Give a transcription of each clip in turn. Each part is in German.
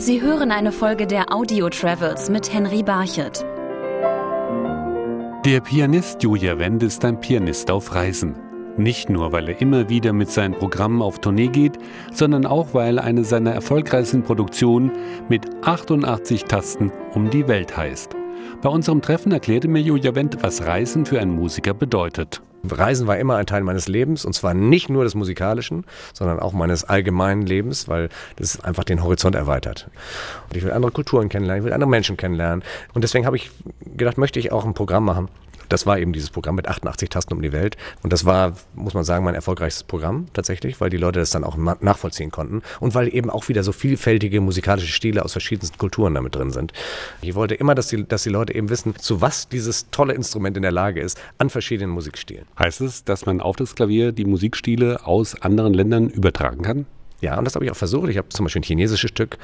Sie hören eine Folge der Audio Travels mit Henry Barchet. Der Pianist Julia Wendt ist ein Pianist auf Reisen. Nicht nur, weil er immer wieder mit seinen Programmen auf Tournee geht, sondern auch, weil eine seiner erfolgreichsten Produktionen mit 88 Tasten um die Welt heißt. Bei unserem Treffen erklärte mir Julia Wendt, was Reisen für einen Musiker bedeutet. Reisen war immer ein Teil meines Lebens und zwar nicht nur des musikalischen, sondern auch meines allgemeinen Lebens, weil das einfach den Horizont erweitert. Und ich will andere Kulturen kennenlernen, ich will andere Menschen kennenlernen und deswegen habe ich gedacht, möchte ich auch ein Programm machen, das war eben dieses Programm mit 88 Tasten um die Welt. Und das war, muss man sagen, mein erfolgreichstes Programm tatsächlich, weil die Leute das dann auch nachvollziehen konnten. Und weil eben auch wieder so vielfältige musikalische Stile aus verschiedensten Kulturen damit drin sind. Ich wollte immer, dass die, dass die Leute eben wissen, zu was dieses tolle Instrument in der Lage ist, an verschiedenen Musikstilen. Heißt es, dass man auf das Klavier die Musikstile aus anderen Ländern übertragen kann? Ja, und das habe ich auch versucht. Ich habe zum Beispiel ein chinesisches Stück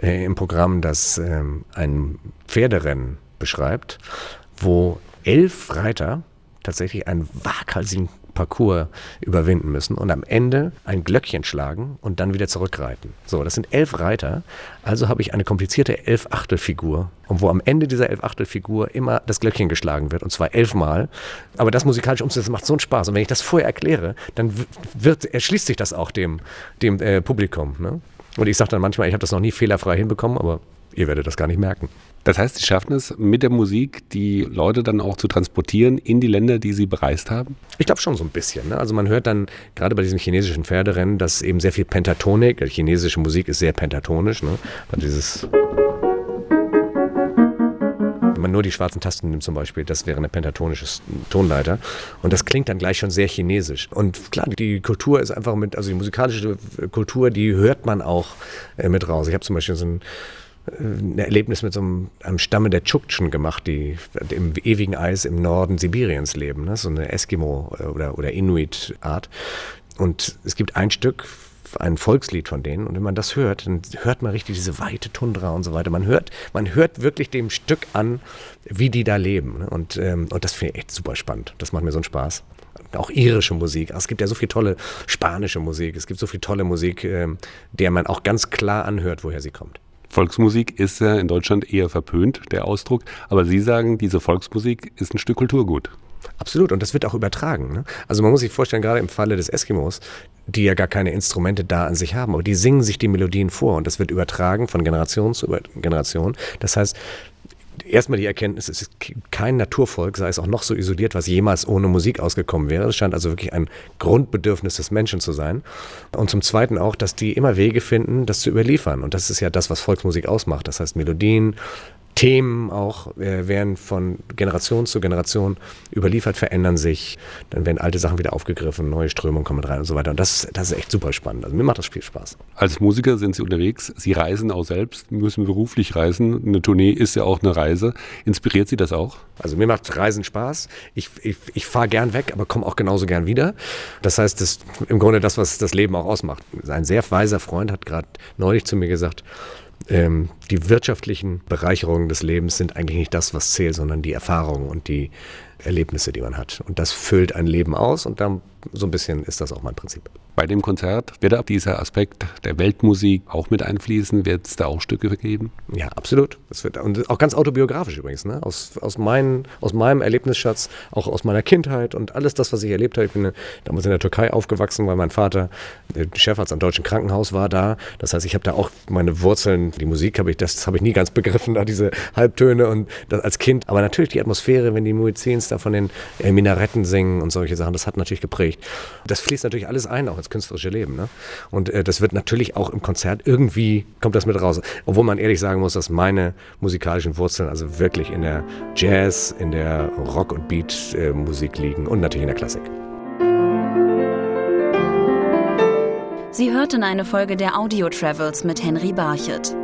äh, im Programm, das ähm, ein Pferderennen beschreibt, wo elf Reiter tatsächlich einen waghalsigen Parcours überwinden müssen und am Ende ein Glöckchen schlagen und dann wieder zurückreiten. So, das sind elf Reiter. Also habe ich eine komplizierte Elf-Achtel-Figur, wo am Ende dieser Elf-Achtel-Figur immer das Glöckchen geschlagen wird und zwar elfmal. Aber das musikalische umzusetzen macht so einen Spaß. Und wenn ich das vorher erkläre, dann wird, erschließt sich das auch dem, dem äh, Publikum. Ne? Und ich sage dann manchmal, ich habe das noch nie fehlerfrei hinbekommen, aber ihr werdet das gar nicht merken. Das heißt, Sie schaffen es mit der Musik, die Leute dann auch zu transportieren in die Länder, die Sie bereist haben? Ich glaube schon so ein bisschen. Ne? Also man hört dann gerade bei diesem chinesischen Pferderennen, dass eben sehr viel Pentatonik, die chinesische Musik ist sehr pentatonisch. Ne? Also dieses wenn man nur die schwarzen Tasten nimmt zum Beispiel, das wäre eine pentatonische Tonleiter. Und das klingt dann gleich schon sehr chinesisch. Und klar, die Kultur ist einfach mit, also die musikalische Kultur, die hört man auch äh, mit raus. Ich habe zum Beispiel so ein ein Erlebnis mit so einem, einem Stamme der Tschuktschen gemacht, die im ewigen Eis im Norden Sibiriens leben, ne? so eine Eskimo- oder, oder Inuit-Art. Und es gibt ein Stück, ein Volkslied von denen. Und wenn man das hört, dann hört man richtig diese weite Tundra und so weiter. Man hört, man hört wirklich dem Stück an, wie die da leben. Ne? Und, ähm, und das finde ich echt super spannend. Das macht mir so einen Spaß. Auch irische Musik. Es gibt ja so viel tolle spanische Musik. Es gibt so viel tolle Musik, ähm, der man auch ganz klar anhört, woher sie kommt. Volksmusik ist ja in Deutschland eher verpönt, der Ausdruck. Aber Sie sagen, diese Volksmusik ist ein Stück Kulturgut. Absolut, und das wird auch übertragen. Ne? Also man muss sich vorstellen, gerade im Falle des Eskimos, die ja gar keine Instrumente da an sich haben, aber die singen sich die Melodien vor und das wird übertragen von Generation zu Generation. Das heißt, erstmal die Erkenntnis, es ist kein Naturvolk, sei es auch noch so isoliert, was jemals ohne Musik ausgekommen wäre. Es scheint also wirklich ein Grundbedürfnis des Menschen zu sein. Und zum Zweiten auch, dass die immer Wege finden, das zu überliefern. Und das ist ja das, was Volksmusik ausmacht. Das heißt Melodien, Themen auch äh, werden von Generation zu Generation überliefert, verändern sich, dann werden alte Sachen wieder aufgegriffen, neue Strömungen kommen rein und so weiter. Und das, das ist echt super spannend. Also mir macht das viel Spaß. Als Musiker sind Sie unterwegs, Sie reisen auch selbst, müssen beruflich reisen. Eine Tournee ist ja auch eine Reise. Inspiriert Sie das auch? Also mir macht Reisen Spaß. Ich, ich, ich fahre gern weg, aber komme auch genauso gern wieder. Das heißt, das ist im Grunde das, was das Leben auch ausmacht. Ein sehr weiser Freund hat gerade neulich zu mir gesagt, ähm, die wirtschaftlichen Bereicherungen des Lebens sind eigentlich nicht das, was zählt, sondern die Erfahrungen und die Erlebnisse, die man hat. Und das füllt ein Leben aus und dann so ein bisschen ist das auch mein Prinzip. Bei dem Konzert wird auch dieser Aspekt der Weltmusik auch mit einfließen? Wird es da auch Stücke vergeben? Ja, absolut. Das wird, und auch ganz autobiografisch übrigens. Ne? Aus, aus, mein, aus meinem Erlebnisschatz, auch aus meiner Kindheit und alles das, was ich erlebt habe. Ich bin damals in der Türkei aufgewachsen, weil mein Vater Chefarzt am Deutschen Krankenhaus war da. Das heißt, ich habe da auch meine Wurzeln, die Musik habe ich, das habe ich nie ganz begriffen, da diese Halbtöne und das als Kind. Aber natürlich die Atmosphäre, wenn die Muezzins da von den äh, Minaretten singen und solche Sachen, das hat natürlich geprägt. Das fließt natürlich alles ein, auch ins künstlerische Leben. Ne? Und äh, das wird natürlich auch im Konzert irgendwie, kommt das mit raus. Obwohl man ehrlich sagen muss, dass meine musikalischen Wurzeln also wirklich in der Jazz, in der Rock- und Beat-Musik äh, liegen und natürlich in der Klassik. Sie hörten eine Folge der Audio Travels mit Henry Barchet.